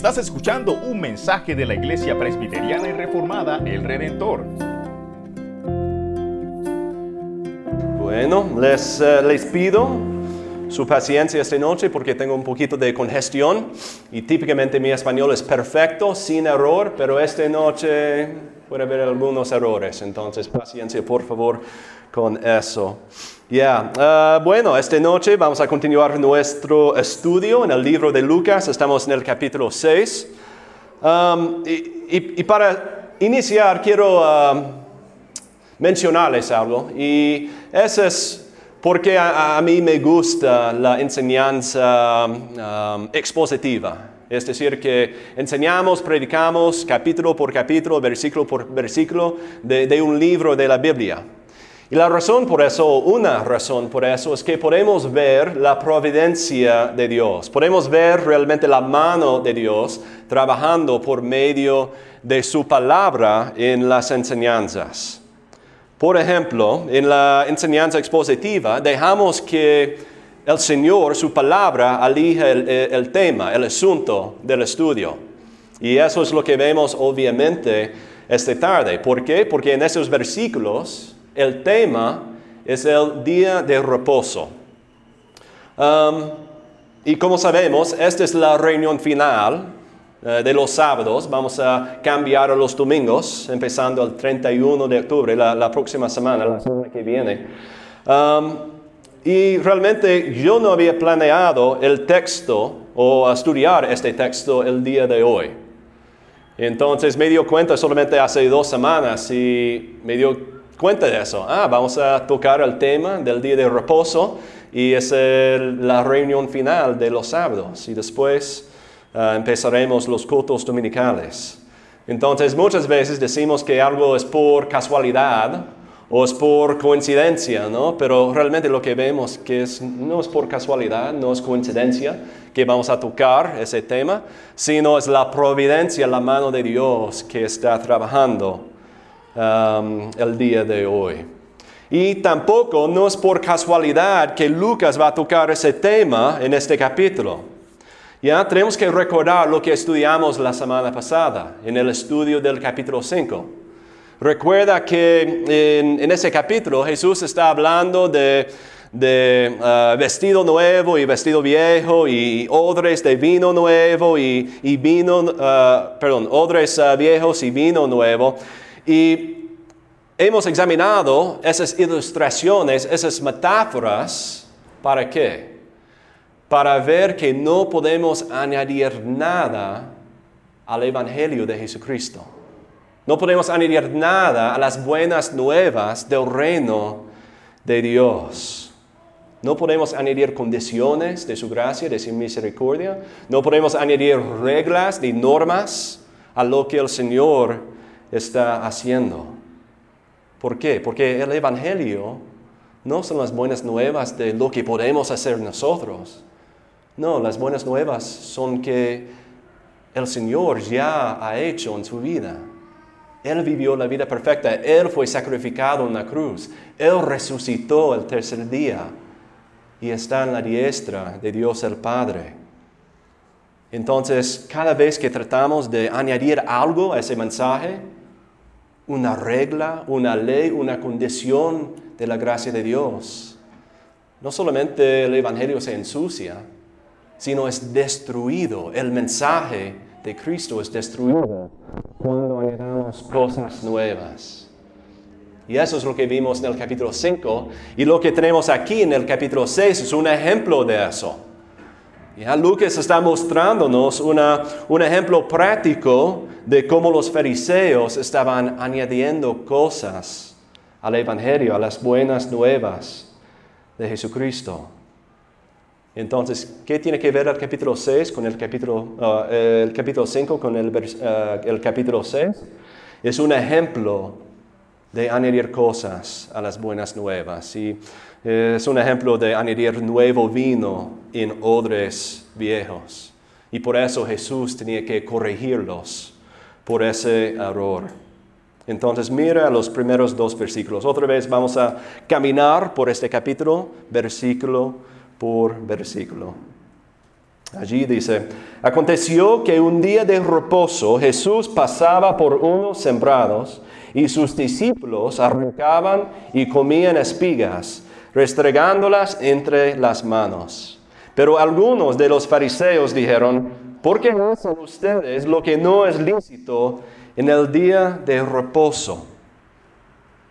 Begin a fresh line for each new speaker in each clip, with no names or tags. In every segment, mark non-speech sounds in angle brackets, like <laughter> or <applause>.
Estás escuchando un mensaje de la Iglesia Presbiteriana y Reformada El Redentor.
Bueno, les, eh, les pido su paciencia esta noche porque tengo un poquito de congestión y típicamente mi español es perfecto, sin error, pero esta noche puede haber algunos errores, entonces paciencia por favor con eso. Ya, ah, bueno, esta noche vamos a continuar nuestro estudio en el libro de Lucas, estamos en el capítulo 6. Um, y, para iniciar quiero um, mencionarles algo, y eso es porque a, mí me gusta la enseñanza um, expositiva. Es decir, que enseñamos, predicamos capítulo por capítulo, versículo por versículo de un libro de la Biblia. Y la razón por eso, una razón por eso, es que podemos ver la providencia de Dios. Podemos ver realmente la mano de Dios trabajando por medio de su palabra en las enseñanzas. Por ejemplo, en la enseñanza expositiva, dejamos que el Señor, su palabra, alije el, el tema, el asunto del estudio. Y eso es lo que vemos obviamente esta tarde. ¿Por qué? Porque en esos versículos el tema es el día de reposo. Um, y como sabemos, esta es la reunión final eh, de los sábados. Vamos a cambiar a los domingos, empezando el 31 de octubre, la, próxima semana, la semana que viene. Um, y realmente yo no había planeado el texto o estudiar este texto el día de hoy. Entonces me dio cuenta solamente hace dos semanas y me dio cuenta de eso. Ah, vamos a tocar el tema del día de reposo y es la reunión final de los sábados y después ah, empezaremos los cultos dominicales. Entonces muchas veces decimos que algo es por casualidad o es por coincidencia, ¿no? Pero realmente lo que vemos que es, no es por casualidad, no es coincidencia que vamos a tocar ese tema, sino es la providencia, la mano de Dios que está trabajando Um, el día de hoy. Y tampoco no es por casualidad que Lucas va a tocar ese tema en este capítulo. Ya tenemos que recordar lo que estudiamos la semana pasada en el estudio del capítulo 5. Recuerda que en, ese capítulo Jesús está hablando de, uh, vestido nuevo y vestido viejo y odres de vino nuevo y, vino, uh, perdón, odres uh, viejos y vino nuevo. Y hemos examinado esas ilustraciones, esas metáforas, ¿para qué? Para ver que no podemos añadir nada al Evangelio de Jesucristo. No podemos añadir nada a las buenas nuevas del reino de Dios. No podemos añadir condiciones de su gracia, de su misericordia. No podemos añadir reglas ni normas a lo que el Señor está haciendo. ¿Por qué? Porque el Evangelio no son las buenas nuevas de lo que podemos hacer nosotros. No, las buenas nuevas son que el Señor ya ha hecho en su vida. Él vivió la vida perfecta, Él fue sacrificado en la cruz, Él resucitó el tercer día y está en la diestra de Dios el Padre. Entonces, cada vez que tratamos de añadir algo a ese mensaje, una regla, una ley, una condición de la gracia de Dios. No solamente el Evangelio se ensucia, sino es destruido. El mensaje de Cristo es destruido cuando añadamos cosas nuevas. Y eso es lo que vimos en el capítulo 5. Y lo que tenemos aquí en el capítulo 6 es un ejemplo de eso. Ya Lucas está mostrándonos un ejemplo práctico de cómo los fariseos estaban añadiendo cosas al Evangelio, a las buenas nuevas de Jesucristo. Entonces, ¿qué tiene que ver el capítulo 6 con el capítulo, uh, el capítulo 5 con el, uh, el capítulo 6? Es un ejemplo de añadir cosas a las buenas nuevas. Y es un ejemplo de añadir nuevo vino en odres viejos. Y por eso Jesús tenía que corregirlos por ese error. Entonces mira los primeros dos versículos. Otra vez vamos a caminar por este capítulo, versículo por versículo. Allí dice, aconteció que un día de reposo Jesús pasaba por unos sembrados y sus discípulos arrancaban y comían espigas, restregándolas entre las manos. Pero algunos de los fariseos dijeron, ¿por qué hacen ustedes lo que no es lícito en el día de reposo?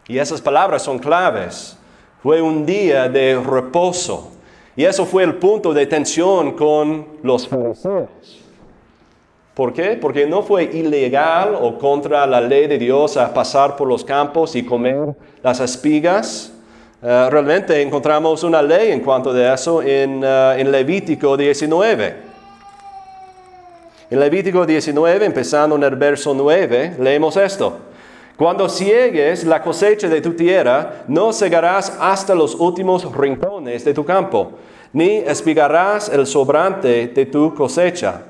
Y esas palabras son claves. Fue un día de reposo. Y eso fue el punto de tensión con los fariseos. ¿Por qué? Porque no fue ilegal o contra la ley de Dios pasar por los campos y comer las espigas. Eh, realmente encontramos una ley en cuanto a eso en, eh, en Levítico 19. En Levítico 19, empezando en el verso 9, leemos esto. Cuando ciegues la cosecha de tu tierra, no cegarás hasta los últimos rincones de tu campo, ni espigarás el sobrante de tu cosecha.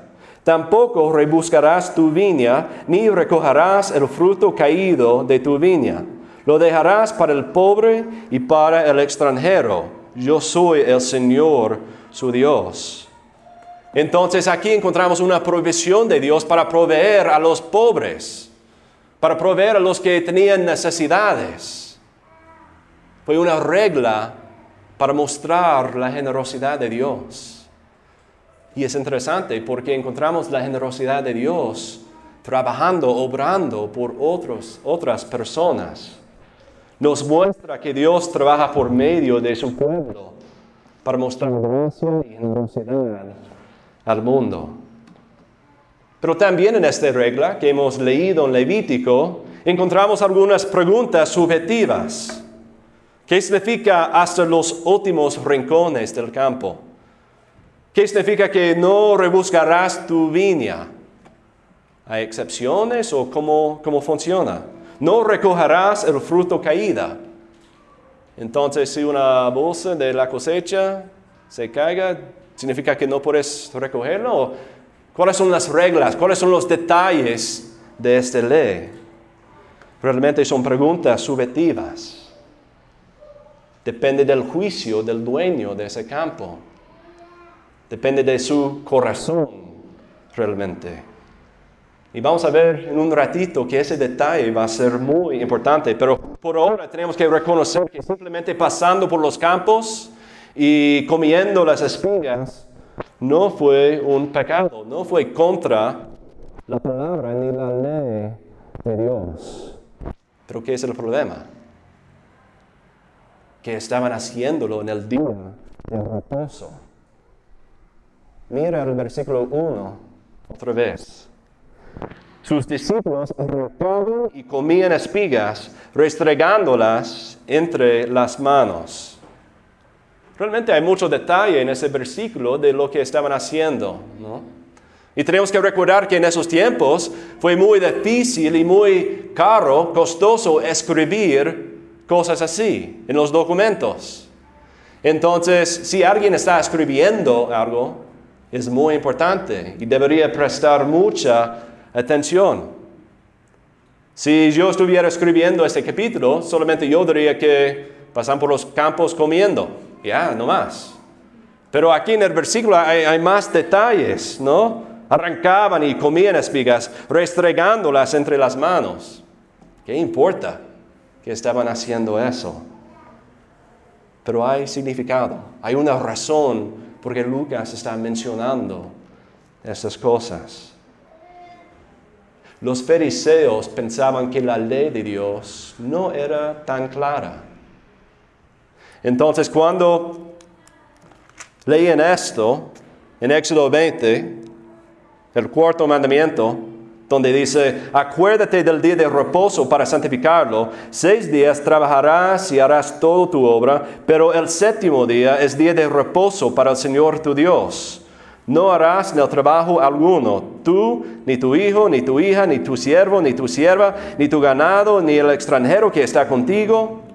Tampoco rebuscarás tu viña, ni recogerás el fruto caído de tu viña. Lo dejarás para el pobre y para el extranjero. Yo soy el Señor, su Dios. Entonces aquí encontramos una provisión de Dios para proveer a los pobres para proveer a los que tenían necesidades. Fue una regla para mostrar la generosidad de Dios. Y es interesante porque encontramos la generosidad de Dios trabajando, obrando por otros, otras personas. Nos muestra que Dios trabaja por medio de su pueblo para mostrar gracia y generosidad al mundo. Pero también en esta regla que hemos leído en Levítico, encontramos algunas preguntas subjetivas. ¿Qué significa hasta los últimos rincones del campo? ¿Qué significa que no rebuscarás tu viña? ¿Hay excepciones o cómo, cómo funciona? No recogerás el fruto caída. Entonces, si una bolsa de la cosecha se caiga, ¿significa que no puedes recogerlo? ¿Cuáles son las reglas? ¿Cuáles son los detalles de esta ley? Realmente son preguntas subjetivas. Depende del juicio del dueño de ese campo. Depende de su corazón, realmente. Y vamos a ver en un ratito que ese detalle va a ser muy importante, pero por ahora tenemos que reconocer que simplemente pasando por los campos y comiendo las espigas, no fue un pecado, no fue contra la palabra ni la ley de Dios. Pero ¿qué es el problema? Que estaban haciéndolo en el día de reposo. Mira el versículo 1 otra vez. Sus discípulos arrancaban y comían espigas, restregándolas entre las manos. Realmente hay mucho detalle en ese versículo de lo que estaban haciendo. ¿no? Y tenemos que recordar que en esos tiempos fue muy difícil y muy caro, costoso escribir cosas así en los documentos. Entonces, si alguien está escribiendo algo, es muy importante y debería prestar mucha atención. Si yo estuviera escribiendo este capítulo, solamente yo diría que pasan por los campos comiendo ya, no más. Pero aquí en el versículo hay, más detalles, ¿no? Arrancaban y comían espigas, restregándolas entre las manos. ¿Qué importa que estaban haciendo eso? Pero hay significado, hay una razón por qué Lucas está mencionando estas cosas. Los fariseos pensaban que la ley de Dios no era tan clara. Entonces, cuando leen esto en Éxodo 20, el cuarto mandamiento, donde dice, acuérdate del día de reposo para santificarlo, seis días trabajarás y harás toda tu obra, pero el séptimo día es día de reposo para el Señor tu Dios. No harás el trabajo alguno, tú, ni tu hijo, ni tu hija, ni tu siervo, ni tu sierva, ni tu ganado, ni el extranjero que está contigo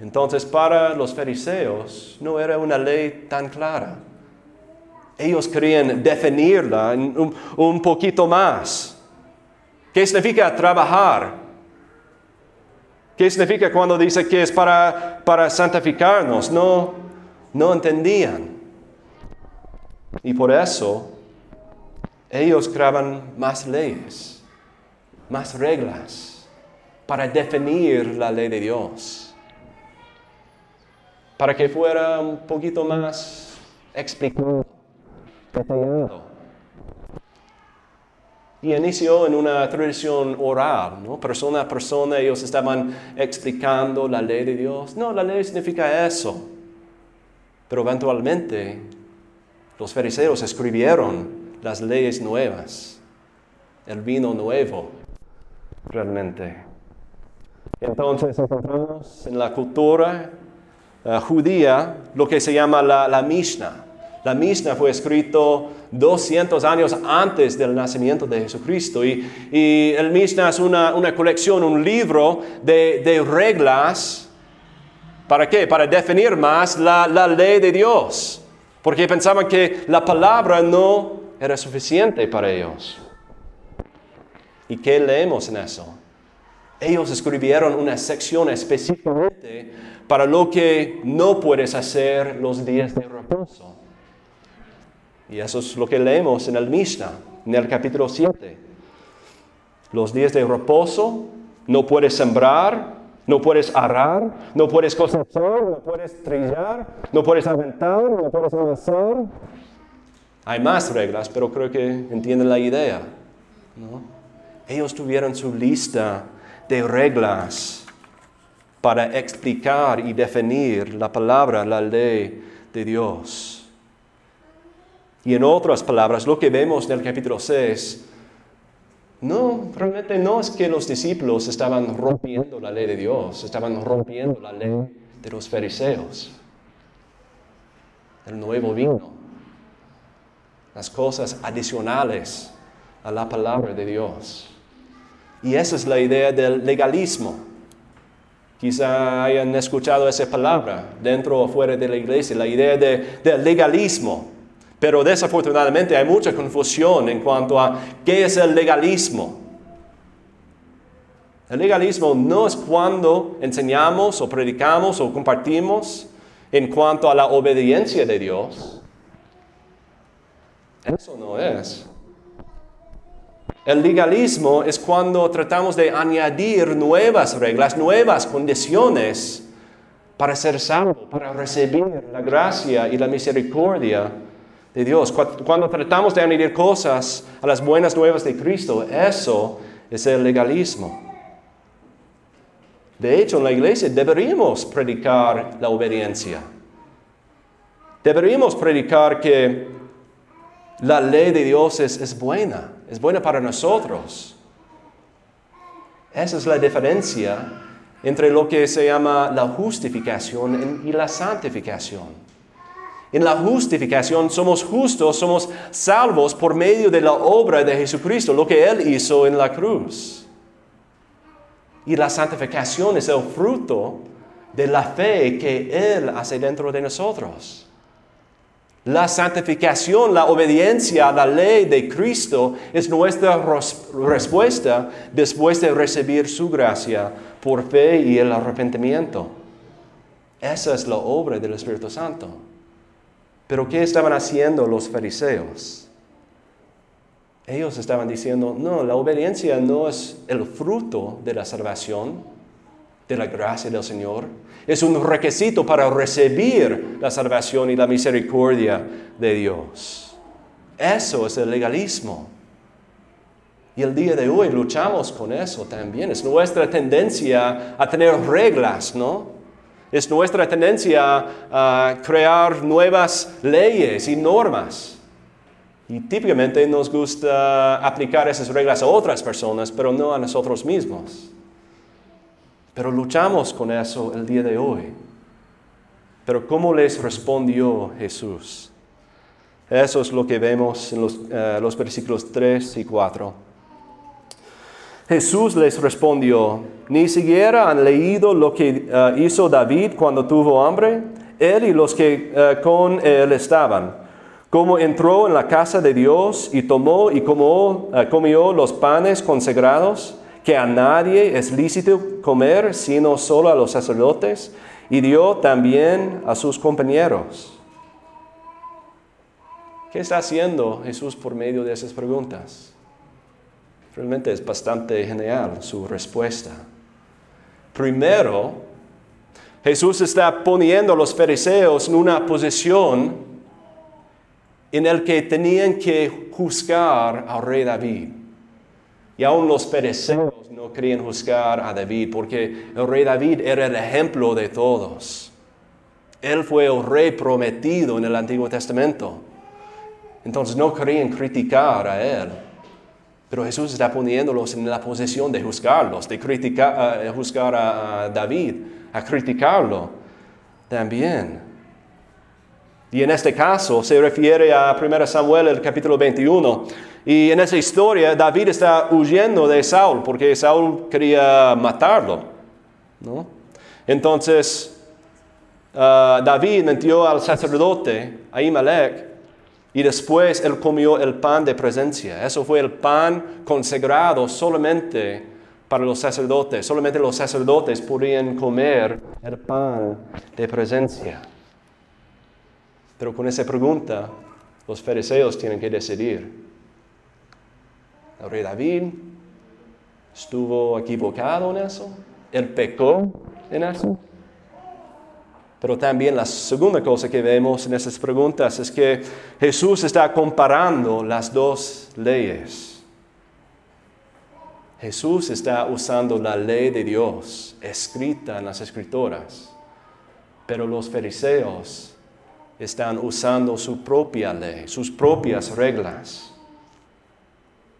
entonces para los fariseos no era una ley tan clara. Ellos querían definirla un, poquito más. ¿Qué significa trabajar? ¿Qué significa cuando dice que es para, santificarnos? No, no entendían. Y por eso ellos creaban más leyes, más reglas para definir la ley de Dios, para que fuera un poquito más explicado. Y inició en una tradición oral, ¿no? persona a persona, ellos estaban explicando la ley de Dios. No, la ley significa eso. Pero eventualmente los fariseos escribieron las leyes nuevas, el vino nuevo, realmente. Entonces encontramos en la cultura uh, judía lo que se llama la, la Mishnah. La Mishnah fue escrito 200 años antes del nacimiento de Jesucristo y, el Mishnah es una, colección, un libro de, de, reglas. ¿Para qué? Para definir más la, la ley de Dios. Porque pensaban que la palabra no era suficiente para ellos. ¿Y qué leemos en eso? Ellos escribieron una sección específicamente para lo que no puedes hacer los días de reposo. Y eso es lo que leemos en el Mishnah, en el capítulo 7. Los días de reposo no puedes sembrar, no puedes arar, no puedes cosechar, no puedes trillar, no puedes aventar, no puedes avanzar. Hay más reglas, pero creo que entienden la idea. Ellos tuvieron su lista de reglas para explicar y definir la palabra, la ley de Dios. Y en otras palabras, lo que vemos en el capítulo 6, no, realmente no es que los discípulos estaban rompiendo la ley de Dios, estaban rompiendo la ley de los fariseos, el nuevo vino las cosas adicionales a la palabra de Dios. Y esa es la idea del legalismo. Quizá hayan escuchado esa palabra dentro o fuera de la iglesia, la idea de, del legalismo. Pero desafortunadamente hay mucha confusión en cuanto a qué es el legalismo. El legalismo no es cuando enseñamos o predicamos o compartimos en cuanto a la obediencia de Dios. Eso no es. El legalismo es cuando tratamos de añadir nuevas reglas, nuevas condiciones para ser salvo, para recibir la gracia y la misericordia de Dios. Cuando tratamos de añadir cosas a las buenas nuevas de Cristo, eso es el legalismo. De hecho, en la iglesia deberíamos predicar la obediencia. Deberíamos predicar que la ley de Dios es, buena, es buena para nosotros. Esa es la diferencia entre lo que se llama la justificación y la santificación. En la justificación somos justos, somos salvos por medio de la obra de Jesucristo, lo que Él hizo en la cruz. Y la santificación es el fruto de la fe que Él hace dentro de nosotros. La santificación, la obediencia a la ley de Cristo es nuestra respuesta después de recibir su gracia por fe y el arrepentimiento. Esa es la obra del Espíritu Santo. Pero ¿qué estaban haciendo los fariseos? Ellos estaban diciendo, no, la obediencia no es el fruto de la salvación, de la gracia del Señor. Es un requisito para recibir la salvación y la misericordia de Dios. Eso es el legalismo. Y el día de hoy luchamos con eso también. Es nuestra tendencia a tener reglas, ¿no? Es nuestra tendencia a crear nuevas leyes y normas. Y típicamente nos gusta aplicar esas reglas a otras personas, pero no a nosotros mismos. Pero luchamos con eso el día de hoy. Pero ¿cómo les respondió Jesús? Eso es lo que vemos en los, eh, versículos 3 y 4. Jesús les respondió, ¿ni siquiera han leído lo que eh, hizo David cuando tuvo hambre? Él y los que eh, con él estaban. Cómo entró en la casa de Dios y tomó y comió los panes consagrados que a nadie es lícito comer sino solo a los sacerdotes, y dio también a sus compañeros. ¿Qué está haciendo Jesús por medio de esas preguntas? Realmente es bastante genial su respuesta. Primero, Jesús está poniendo a los fariseos en una posición en la que tenían que juzgar al rey David. Y aún los fariseos no querían juzgar a David porque el rey David era el ejemplo de todos. Él fue el rey prometido en el Antiguo Testamento. Entonces no querían criticar a él. Pero Jesús está poniéndolos en la posición de juzgarlos, de criticar, eh, juzgar a, David, a criticarlo también. Y en este caso se refiere a 1 Samuel, el capítulo 21. Y en esa historia David está huyendo de Saúl porque Saúl quería matarlo. ¿no? Entonces ah, David metió al sacerdote Ahimelech y después él comió el pan de presencia. Eso fue el pan consagrado solamente para los sacerdotes. Solamente los sacerdotes podían comer el pan de presencia. Pero con esa pregunta, los fariseos tienen que decidir. El rey David estuvo equivocado en eso. Él pecó en eso. Pero también la segunda cosa que vemos en esas preguntas es que Jesús está comparando las dos leyes. Jesús está usando la ley de Dios escrita en las escrituras, pero los fariseos están usando su propia ley, sus propias reglas.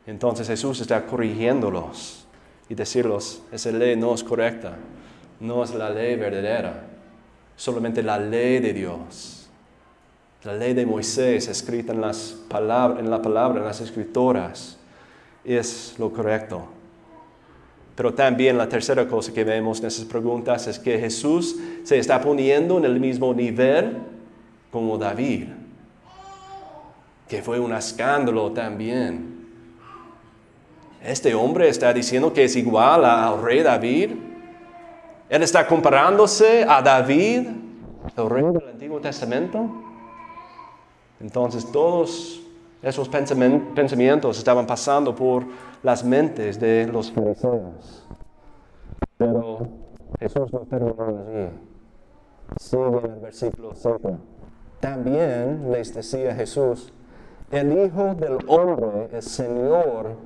Entonces Jesús está corrigiéndolos y decirles, esa ley no es correcta, no es la ley verdadera solamente la ley de Dios. La ley de Moisés escrita en, las palabras, en la palabra, en las escrituras, es lo correcto. Pero también la tercera cosa que vemos en esas preguntas es que Jesús se está poniendo en el mismo nivel como David, que fue un escándalo también. Este hombre está diciendo que es igual al rey David. Él está comparándose a David, el rey del Antiguo Testamento. Entonces todos esos pensamientos estaban pasando por las mentes de los fariseos. Pero Jesús no terminó allí. Sigue en el versículo 5. También les decía Jesús, el Hijo del Hombre es Señor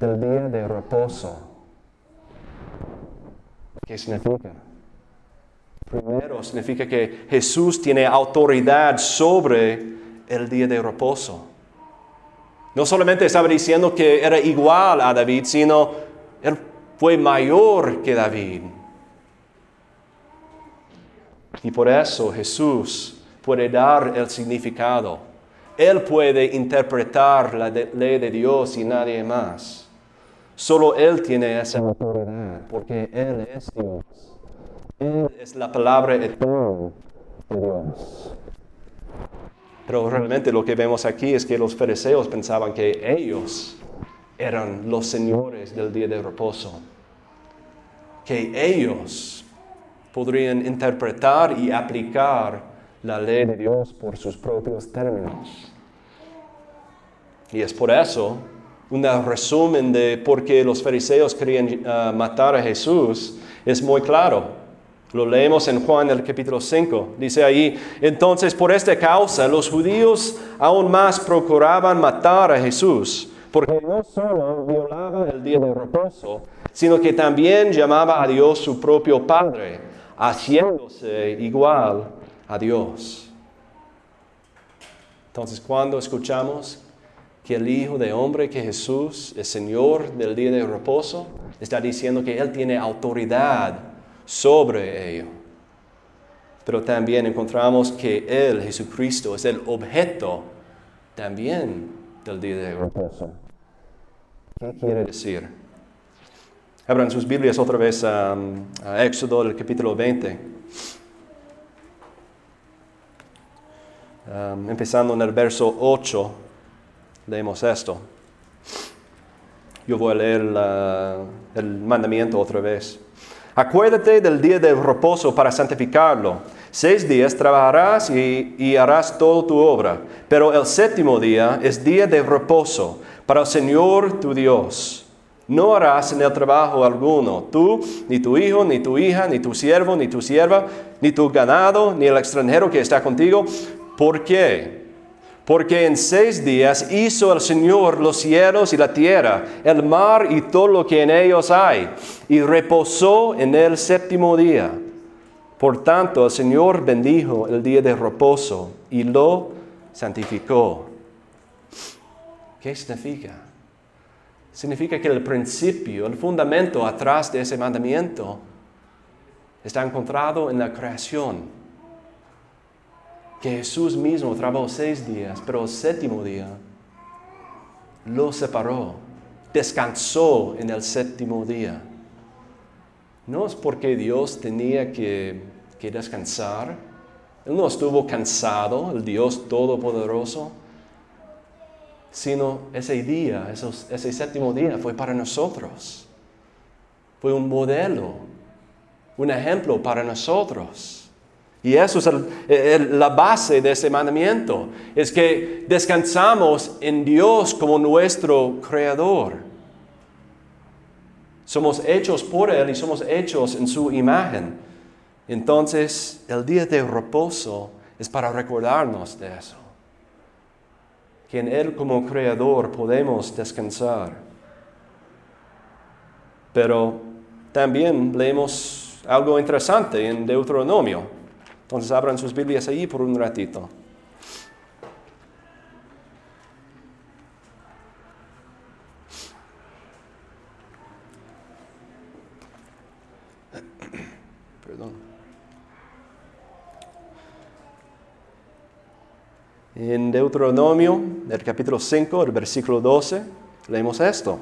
del día de reposo. ¿Qué significa? Primero, significa que Jesús tiene autoridad sobre el día de reposo. No solamente estaba diciendo que era igual a David, sino él fue mayor que David. Y por eso Jesús puede dar el significado. Él puede interpretar la ley de Dios y nadie más. Solo Él tiene esa autoridad, porque Él es Dios. Él es la palabra eterna de Dios. Pero realmente lo que vemos aquí es que los fariseos pensaban que ellos eran los señores del día de reposo, que ellos podrían interpretar y aplicar la ley de Dios por sus propios términos. Y es por eso un resumen de por qué los fariseos querían ah, matar a Jesús es muy claro. Lo leemos en Juan el capítulo 5. Dice ahí, entonces por esta causa los judíos aún más procuraban matar a Jesús, porque no solo violaba el día de reposo, sino que también llamaba a Dios su propio Padre, haciéndose igual a Dios. Entonces, cuando escuchamos que el Hijo de Hombre, que Jesús, el Señor del día de reposo, está diciendo que Él tiene autoridad sobre ello. Pero también encontramos que Él, Jesucristo, es el objeto también del día de reposo. ¿Qué quiere decir? Abran sus Biblias otra vez a, a Éxodo, el capítulo 20. Um, empezando en el verso 8 leemos esto. Yo voy a leer el mandamiento otra vez. Acuérdate del día del reposo para santificarlo. Seis días trabajarás y, y harás toda tu obra, pero el séptimo día es día de reposo para el Señor tu Dios. No harás en el trabajo alguno, tú, ni tu hijo, ni tu hija, ni tu siervo, ni tu sierva, ni tu ganado, ni el extranjero que está contigo. ¿Por qué? Porque en seis días hizo el Señor los cielos y la tierra, el mar y todo lo que en ellos hay, y reposó en el séptimo día. Por tanto, el Señor bendijo el día de reposo y lo santificó. ¿Qué significa? Significa que el principio, el fundamento atrás de ese mandamiento está encontrado en la creación que Jesús mismo trabajó seis días, pero el séptimo día lo separó, descansó en el séptimo día. No es porque Dios tenía que, descansar, Él no estuvo cansado, el Dios Todopoderoso, sino ese día, ese séptimo día fue para nosotros. Fue un modelo, un ejemplo para nosotros. Y eso es la base de ese mandamiento, es que descansamos en Dios como nuestro creador. Somos hechos por Él y somos hechos en su imagen. Entonces, el día de reposo es para recordarnos de eso. Que en Él como creador podemos descansar. Pero también leemos algo interesante en Deuteronomio entonces abran sus Biblias ahí por un ratito. <coughs> Perdón. En Deuteronomio, el capítulo 5, el versículo 12, leemos esto.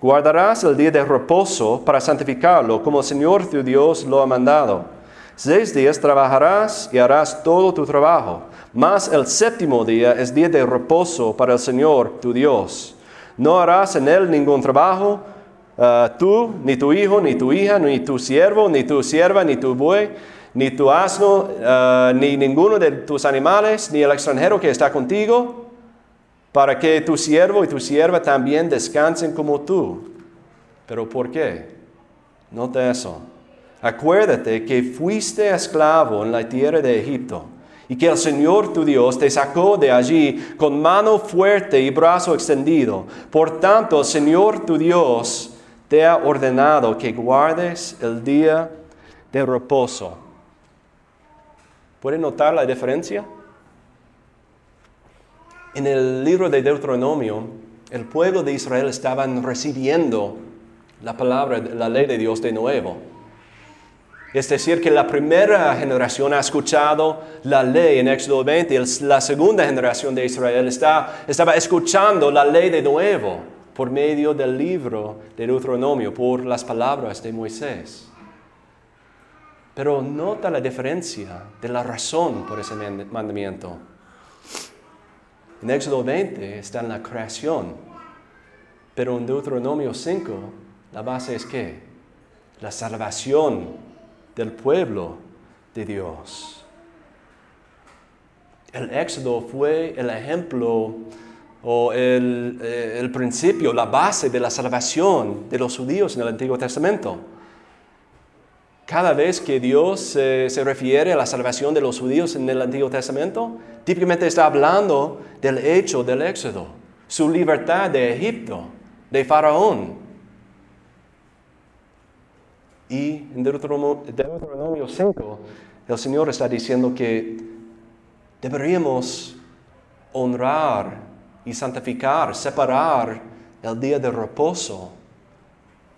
Guardarás el día de reposo para santificarlo, como el Señor tu Dios lo ha mandado. Seis días trabajarás y harás todo tu trabajo, mas el séptimo día es día de reposo para el Señor tu Dios. No harás en él ningún trabajo, uh, tú, ni tu hijo, ni tu hija, ni tu siervo, ni tu sierva, ni tu buey, ni tu asno, uh, ni ninguno de tus animales, ni el extranjero que está contigo, para que tu siervo y tu sierva también descansen como tú. ¿Pero por qué? Nota eso. Acuérdate que fuiste esclavo en la tierra de Egipto y que el Señor tu Dios te sacó de allí con mano fuerte y brazo extendido. Por tanto, el Señor tu Dios te ha ordenado que guardes el día de reposo. ¿Pueden notar la diferencia? En el libro de Deuteronomio, el pueblo de Israel estaban recibiendo la palabra, la ley de Dios de nuevo. Es decir, que la primera generación ha escuchado la ley en Éxodo 20 y la segunda generación de Israel está, estaba escuchando la ley de nuevo por medio del libro de Deuteronomio, por las palabras de Moisés. Pero nota la diferencia de la razón por ese mandamiento. En Éxodo 20 está en la creación, pero en Deuteronomio 5 la base es que la salvación del pueblo de Dios. El éxodo fue el ejemplo o el, eh, el, principio, la base de la salvación de los judíos en el Antiguo Testamento. Cada vez que Dios se refiere a la salvación de los judíos en el Antiguo Testamento, típicamente está hablando del hecho del éxodo, su libertad de Egipto, de Faraón, y en Deuteronomio 5, el Señor está diciendo que deberíamos honrar y santificar, separar el día de reposo,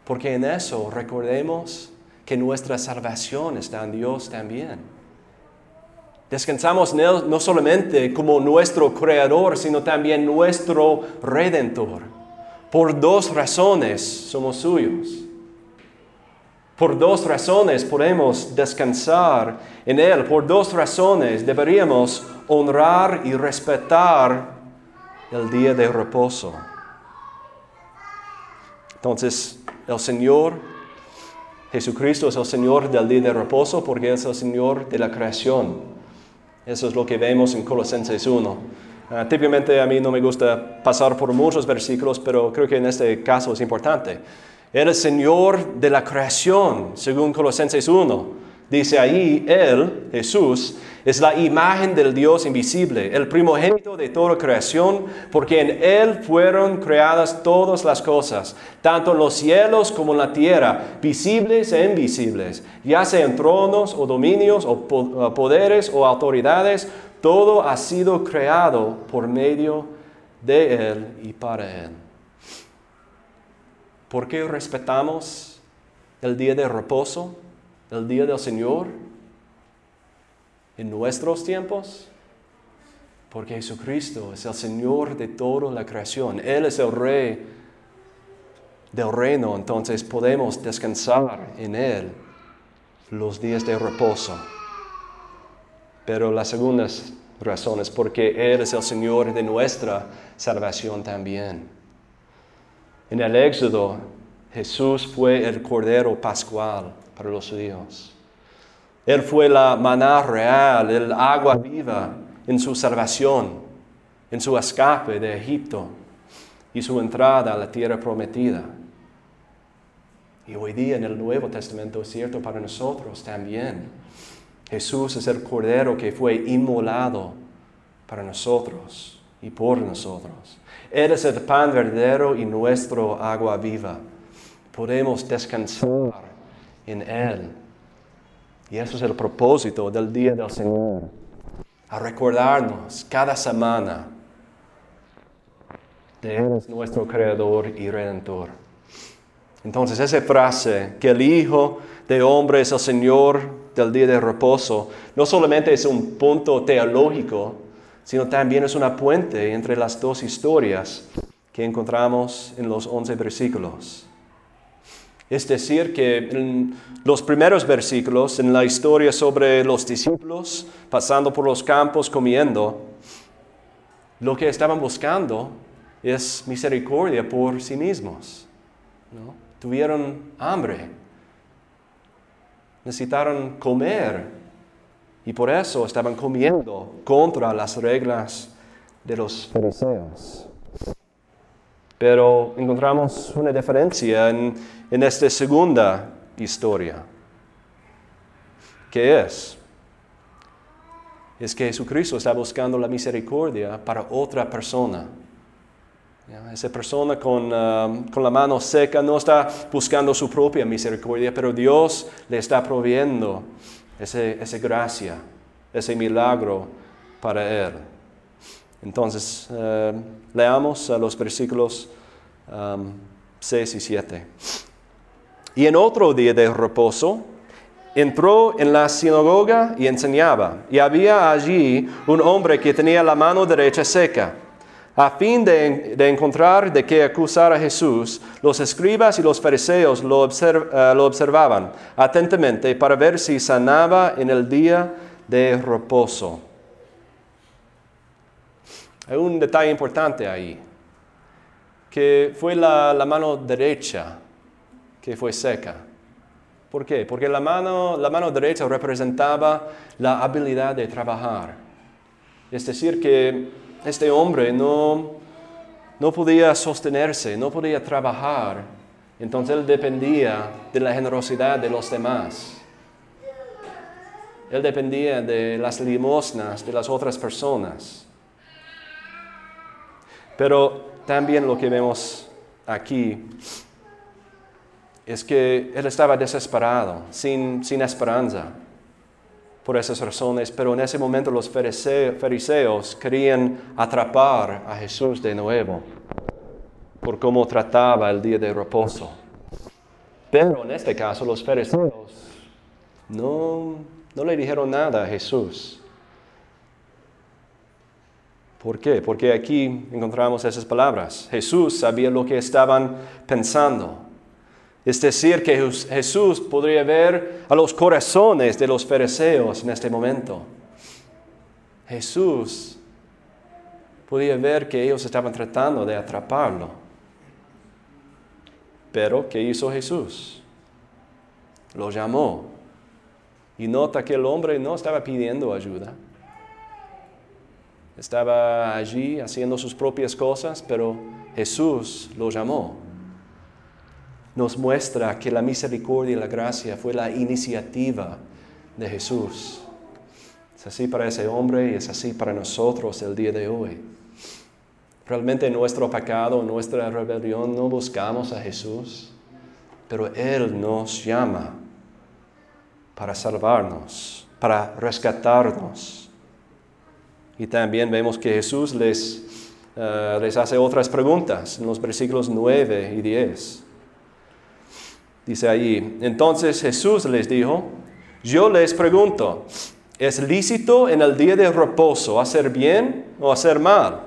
porque en eso recordemos que nuestra salvación está en Dios también. Descansamos en Él no solamente como nuestro creador, sino también nuestro redentor. Por dos razones somos suyos. Por dos razones podemos descansar en Él. Por dos razones deberíamos honrar y respetar el día de reposo. Entonces, el Señor Jesucristo es el Señor del día de reposo porque es el Señor de la creación. Eso es lo que vemos en Colosenses 1. Ah, típicamente a mí no me gusta pasar por muchos versículos, pero creo que en este caso es importante. Es Señor de la creación, según Colosenses 1. Dice ahí, Él, Jesús, es la imagen del Dios invisible, el primogénito de toda creación, porque en Él fueron creadas todas las cosas, tanto los cielos como la tierra, visibles e invisibles, ya sean tronos o dominios o poderes o autoridades, todo ha sido creado por medio de Él y para Él. ¿Por qué respetamos el día de reposo? el día del Señor en nuestros tiempos? Porque Jesucristo es el Señor de toda la creación. Él es el Rey del reino, entonces podemos descansar en Él los días de reposo. Pero la segunda razón es porque Él es el Señor de nuestra salvación también. En el Éxodo, Jesús fue el Cordero Pascual para los judíos. Él fue la maná real, el agua viva en su salvación, en su escape de Egipto y su entrada a la tierra prometida. Y hoy día en el Nuevo Testamento es cierto para nosotros también. Jesús es el Cordero que fue inmolado para nosotros y por nosotros. Él es el pan verdadero y nuestro agua viva. Podemos descansar en Él. Y eso es el propósito del día del Señor. A recordarnos cada semana de Él es nuestro Creador y Redentor. Entonces esa frase, que el Hijo de Hombre es el Señor del día de reposo, no solamente es un punto teológico, sino también es una puente entre las dos historias que encontramos en los once versículos. Es decir, que en los primeros versículos, en la historia sobre los discípulos pasando por los campos comiendo, lo que estaban buscando es misericordia por sí mismos. Tuvieron hambre, necesitaron comer y por eso estaban comiendo contra las reglas de los fariseos. Pero encontramos una diferencia en, en esta segunda historia. ¿Qué es? Es que Jesucristo está buscando la misericordia para otra persona. Esa persona con, um, con, la mano seca no está buscando su propia misericordia, pero Dios le está proveyendo esa gracia, ese milagro para él. Entonces, eh, leamos los versículos 6 um, y 7. Y en otro día de reposo, entró en la sinagoga y enseñaba. Y había allí un hombre que tenía la mano derecha seca. A fin de, encontrar de qué acusar a Jesús, los escribas y los fariseos lo, eh, lo observaban atentamente para ver si sanaba en el día de reposo. Hay un detalle importante ahí, que fue la, mano derecha que fue seca. ¿Por qué? Porque la mano, la mano derecha representaba la habilidad de trabajar. Es decir, que este hombre no, no podía sostenerse, no podía trabajar. Entonces él dependía de la generosidad de los demás. Él dependía de las limosnas de las otras personas. Pero también lo que vemos aquí es que él estaba desesperado, sin, sin esperanza por esas razones, pero en ese momento los fariseos querían atrapar a Jesús de nuevo por cómo trataba el día de reposo. Pero en este caso los fariseos no, no le dijeron nada a Jesús. ¿Por qué? Porque aquí encontramos esas palabras. Jesús sabía lo que estaban pensando. Es decir, que Jesús podría ver a los corazones de los fariseos en este momento. Jesús podía ver que ellos estaban tratando de atraparlo. Pero, ¿qué hizo Jesús? lo llamó. Y nota que el hombre no estaba pidiendo ayuda. Estaba allí haciendo sus propias cosas, pero Jesús lo llamó. Nos muestra que la misericordia y la gracia fue la iniciativa de Jesús. Es así para ese hombre y es así para nosotros el día de hoy. Realmente en nuestro pecado, nuestra rebelión, no buscamos a Jesús, pero Él nos llama para salvarnos, para rescatarnos. Y también vemos que Jesús les, eh, les hace otras preguntas en los versículos 9 y 10. Dice allí, entonces Jesús les dijo, yo les pregunto, ¿es lícito en el día de reposo hacer bien o hacer mal?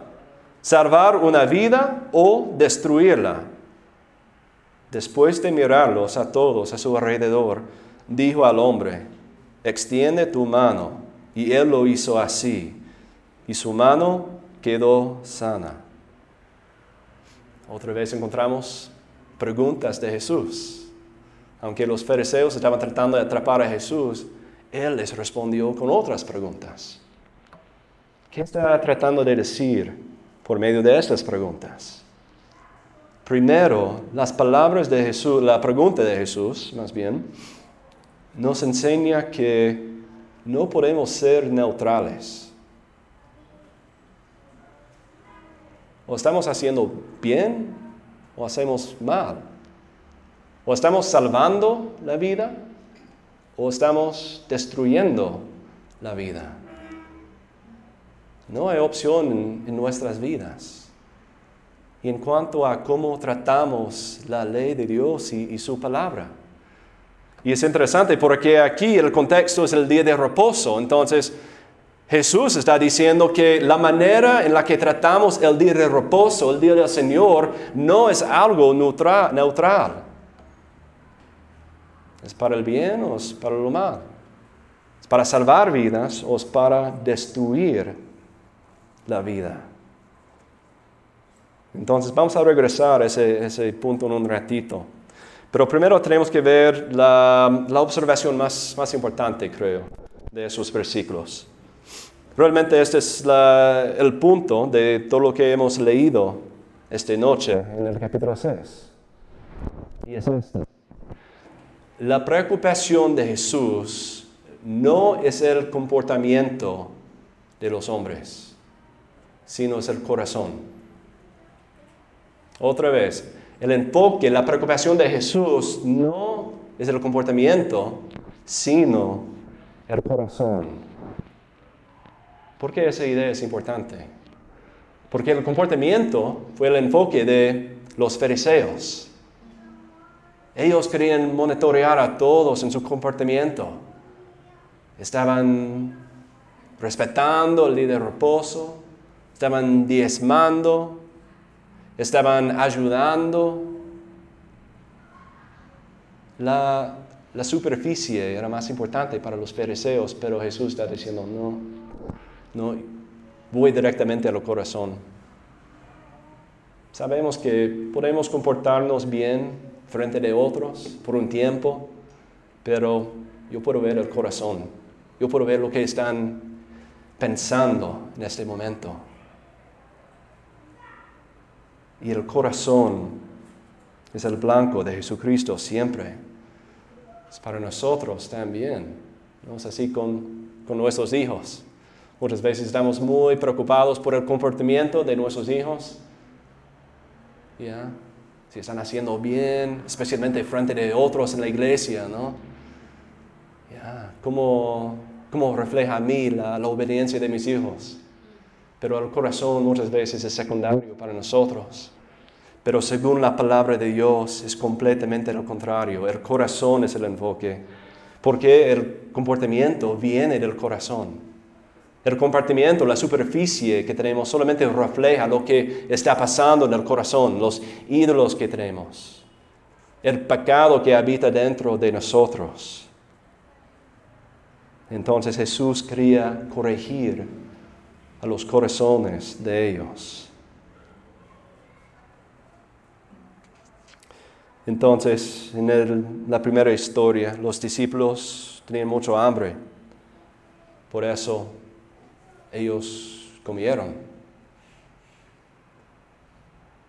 ¿Salvar una vida o destruirla? Después de mirarlos a todos a su alrededor, dijo al hombre, extiende tu mano. Y él lo hizo así, y su mano quedó sana. Otra vez encontramos preguntas de Jesús. Aunque los fariseos estaban tratando de atrapar a Jesús, él les respondió con otras preguntas. ¿Qué está tratando de decir por medio de estas preguntas? Primero, las palabras de Jesús, la pregunta de Jesús, más bien, nos enseña que no podemos ser neutrales. O estamos haciendo bien o hacemos mal. O estamos salvando la vida o estamos destruyendo la vida. No hay opción en, nuestras vidas. Y en cuanto a cómo tratamos la ley de Dios y su palabra. Y es interesante porque aquí el contexto es el día de reposo. Entonces Jesús está diciendo que la manera en la que tratamos el día de reposo, el día del Señor, no es algo neutral. ¿Es para el bien o es para lo mal? ¿Es para salvar vidas o es para destruir la vida? Entonces vamos a regresar a ese, ese punto en un ratito. Pero primero tenemos que ver la, observación más, más, importante, creo, de esos versículos. Realmente este es el punto de todo lo que hemos leído esta noche en el capítulo 6. Y es este. La preocupación de Jesús no es el comportamiento de los hombres, sino es el corazón. Otra vez, el enfoque, la preocupación de Jesús no es el comportamiento, sino el corazón. ¿Por qué esa idea es importante? Porque el comportamiento fue el enfoque de los fariseos. Ellos querían monitorear a todos en su comportamiento. Estaban respetando el día de reposo, estaban diezmando, estaban ayudando. La, superficie era más importante para los fariseos, pero Jesús está diciendo, no, no, voy directamente al corazón. Sabemos que podemos comportarnos bien frente de otros por un tiempo, pero yo puedo ver el corazón, yo puedo ver lo que están pensando en este momento. Y el corazón es el blanco de Jesucristo siempre. Es para nosotros también. ¿no? Es así con, con nuestros hijos. Muchas veces estamos muy preocupados por el comportamiento de nuestros hijos. ¿Ya? Si están haciendo bien, especialmente frente de otros en la iglesia, ¿no? ¿Ya? ¿Cómo, ¿Cómo, refleja a mí la, la obediencia de mis hijos? pero el corazón muchas veces es secundario para nosotros. Pero según la palabra de Dios es completamente lo contrario. El corazón es el enfoque, porque el comportamiento viene del corazón. El comportamiento, la superficie que tenemos solamente refleja lo que está pasando en el corazón, los ídolos que tenemos, el pecado que habita dentro de nosotros. Entonces Jesús quería corregir a los corazones de ellos. Entonces, en la primera historia, los discípulos tenían mucho hambre. Por eso ellos comieron.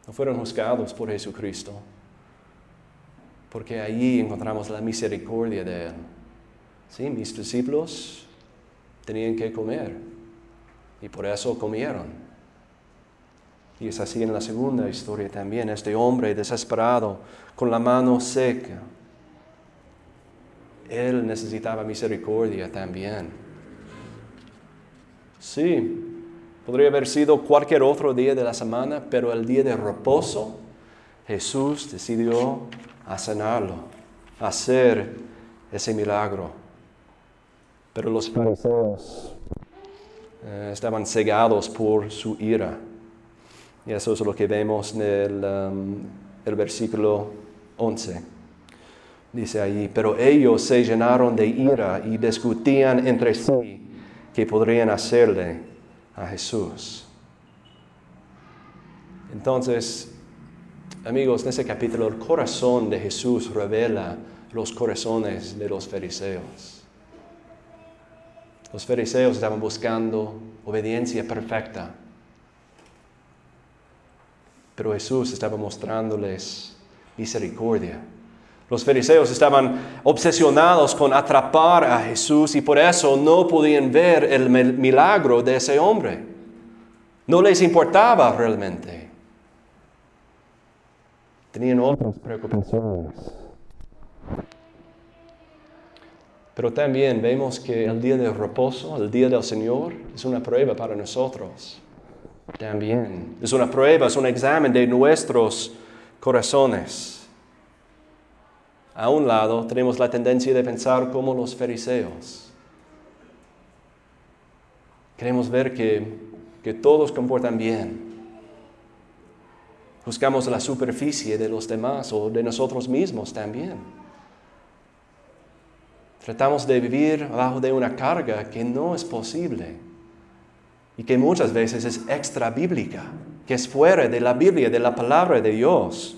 No fueron juzgados por Jesucristo, porque allí encontramos la misericordia de Él. Sí, mis discípulos tenían que comer y por eso comieron. Y es así en la segunda historia también, este hombre desesperado, con la mano seca. Él necesitaba misericordia también. Sí, podría haber sido cualquier otro día de la semana, pero el día de reposo, Jesús decidió a sanarlo, hacer ese milagro. Pero los fariseos eh, estaban cegados por su ira. Y eso es lo que vemos en el, um, el versículo 11. Dice allí, pero ellos se llenaron de ira y discutían entre sí qué podrían hacerle a Jesús. Entonces, amigos, en ese capítulo el corazón de Jesús revela los corazones de los fariseos. Los fariseos estaban buscando obediencia perfecta, pero Jesús estaba mostrándoles misericordia. Los fariseos estaban obsesionados con atrapar a Jesús y por eso no podían ver el milagro de ese hombre. No les importaba realmente. Tenían otras preocupaciones. Pero también vemos que el día de reposo, el día del Señor, es una prueba para nosotros. También es una prueba, es un examen de nuestros corazones. A un lado tenemos la tendencia de pensar como los fariseos. Queremos ver que, que todos comportan bien. Buscamos la superficie de los demás o de nosotros mismos también. Tratamos de vivir bajo de una carga que no es posible y que muchas veces es extra bíblica, que es fuera de la Biblia, de la palabra de Dios.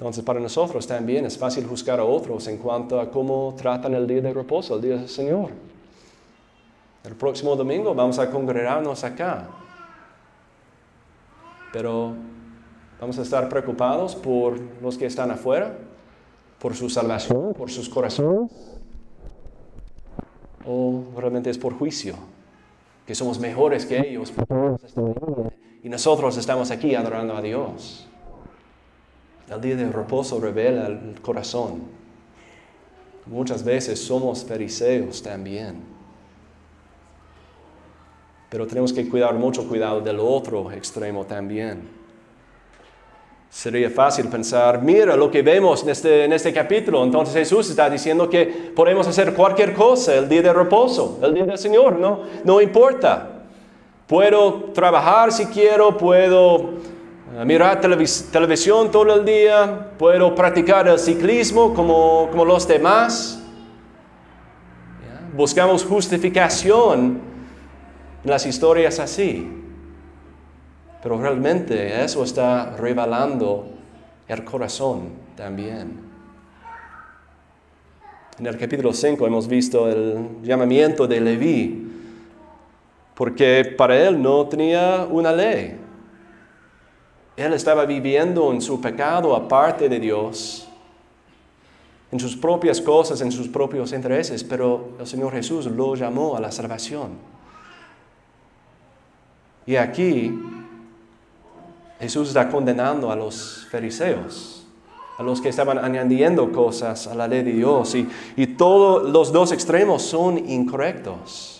Entonces para nosotros también es fácil juzgar a otros en cuanto a cómo tratan el día de reposo, el día del Señor. El próximo domingo vamos a congregarnos acá. Pero vamos a estar preocupados por los que están afuera, por su salvación, por sus corazones. O realmente es por juicio, que somos mejores que ellos y nosotros estamos aquí adorando a Dios. El día de reposo revela el corazón. Muchas veces somos fariseos también. Pero tenemos que cuidar mucho cuidado del otro extremo también. Sería fácil pensar, mira lo que vemos en este, en este capítulo. Entonces Jesús está diciendo que podemos hacer cualquier cosa el día de reposo, el día del Señor, no, no importa. Puedo trabajar si quiero, puedo mirar televisión todo el día, puedo practicar el ciclismo como, como los demás. Buscamos justificación en las historias así. Pero realmente eso está revelando el corazón también. En el capítulo 5 hemos visto el llamamiento de Leví, porque para él no tenía una ley. Él estaba viviendo en su pecado aparte de Dios, en sus propias cosas, en sus propios intereses, pero el Señor Jesús lo llamó a la salvación. Y aquí Jesús está condenando a los fariseos, a los que estaban añadiendo cosas a la ley de Dios, y, y todos los dos extremos son incorrectos.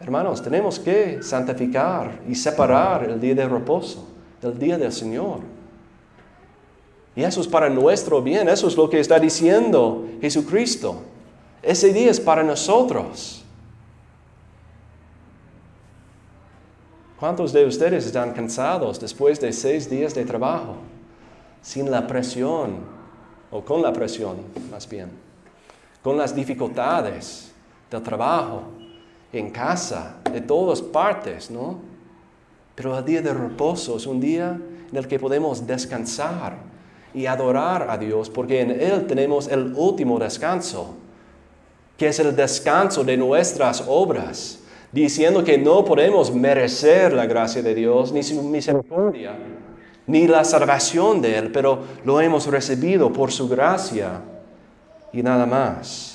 Hermanos, tenemos que santificar y separar el día de reposo del día del Señor. Y eso es para nuestro bien, eso es lo que está diciendo Jesucristo. Ese día es para nosotros. ¿Cuántos de ustedes están cansados después de seis días de trabajo? Sin la presión, o con la presión más bien, con las dificultades del trabajo, en casa, de todas partes, ¿no? Pero el día de reposo es un día en el que podemos descansar y adorar a Dios, porque en Él tenemos el último descanso, que es el descanso de nuestras obras, diciendo que no podemos merecer la gracia de Dios ni su misericordia, ni la salvación de Él, pero lo hemos recibido por su gracia y nada más.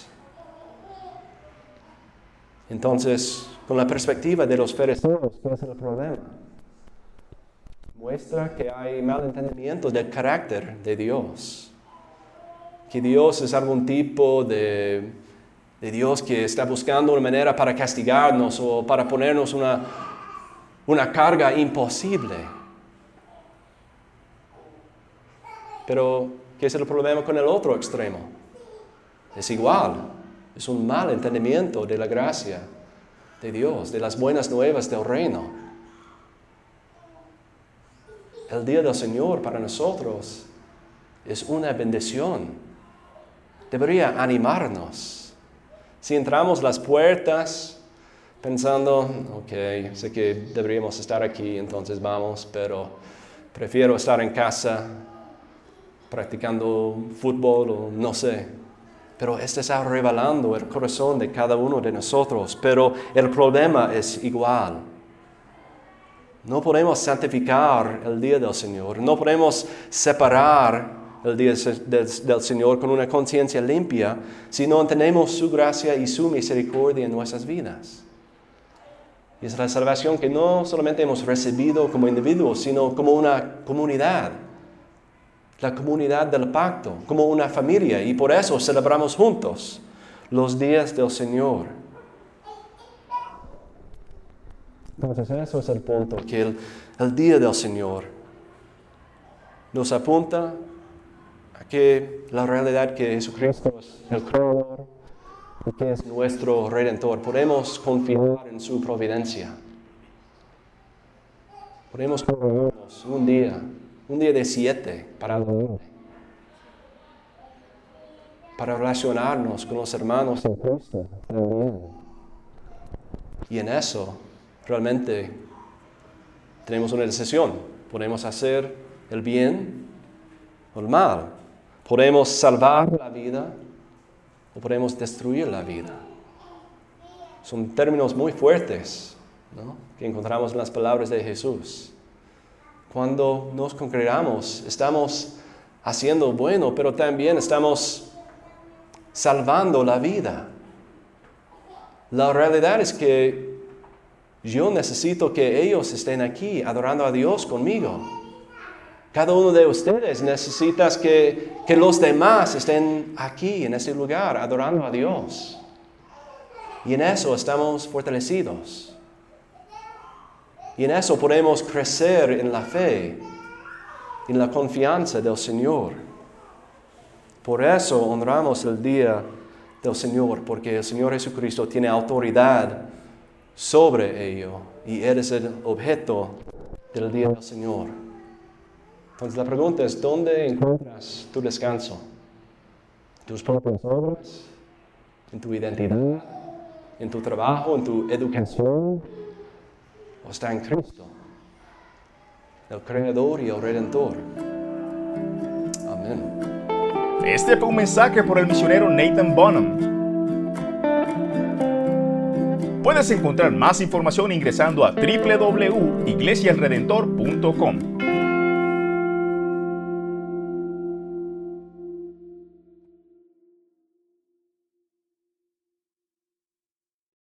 Entonces, con la perspectiva de los fariseos, ¿qué es el problema? Muestra que hay malentendimiento del carácter de Dios. Que Dios es algún tipo de, de Dios que está buscando una manera para castigarnos o para ponernos una, una carga imposible. Pero, ¿qué es el problema con el otro extremo? Es igual, es un mal entendimiento de la gracia de Dios, de las buenas nuevas del reino. El día del Señor para nosotros es una bendición. Debería animarnos. Si entramos las puertas pensando, ok, sé que deberíamos estar aquí, entonces vamos, pero prefiero estar en casa practicando fútbol o no sé. Pero este está revelando el corazón de cada uno de nosotros. Pero el problema es igual. No podemos santificar el día del Señor. No podemos separar el día del Señor con una conciencia limpia si no entendemos su gracia y su misericordia en nuestras vidas. Y es la salvación que no solamente hemos recibido como individuos, sino como una comunidad la comunidad del pacto, como una familia, y por eso celebramos juntos los días del Señor. Entonces eso es el punto, que el, día del Señor nos apunta a que la realidad que Jesucristo es el Creador y que es nuestro Redentor, podemos confiar en su providencia. Podemos confiarnos un día un día de siete para para relacionarnos con los hermanos en Cristo Y en eso realmente tenemos una decisión. Podemos hacer el bien o el mal. Podemos salvar la vida o podemos destruir la vida. Son términos muy fuertes que encontramos en las palabras de Jesús. Cuando nos congregamos, estamos haciendo bueno, pero también estamos salvando la vida. La realidad es que yo necesito que ellos estén aquí adorando a Dios conmigo. Cada uno de ustedes necesita que, que los demás estén aquí, en este lugar, adorando a Dios. Y en eso estamos fortalecidos. Y en eso podemos crecer en la fe, en la confianza del Señor. Por eso honramos el día del Señor, porque el Señor Jesucristo tiene autoridad sobre ello y eres el objeto del día del Señor. Entonces la pregunta es, ¿dónde encuentras tu descanso? ¿Tus propias obras? ¿En tu identidad? ¿En tu trabajo? ¿En tu educación? Está en Cristo, el Creador y el Redentor. Amén.
Este fue un mensaje por el misionero Nathan Bonham. Puedes encontrar más información ingresando a www.iglesiaredentor.com.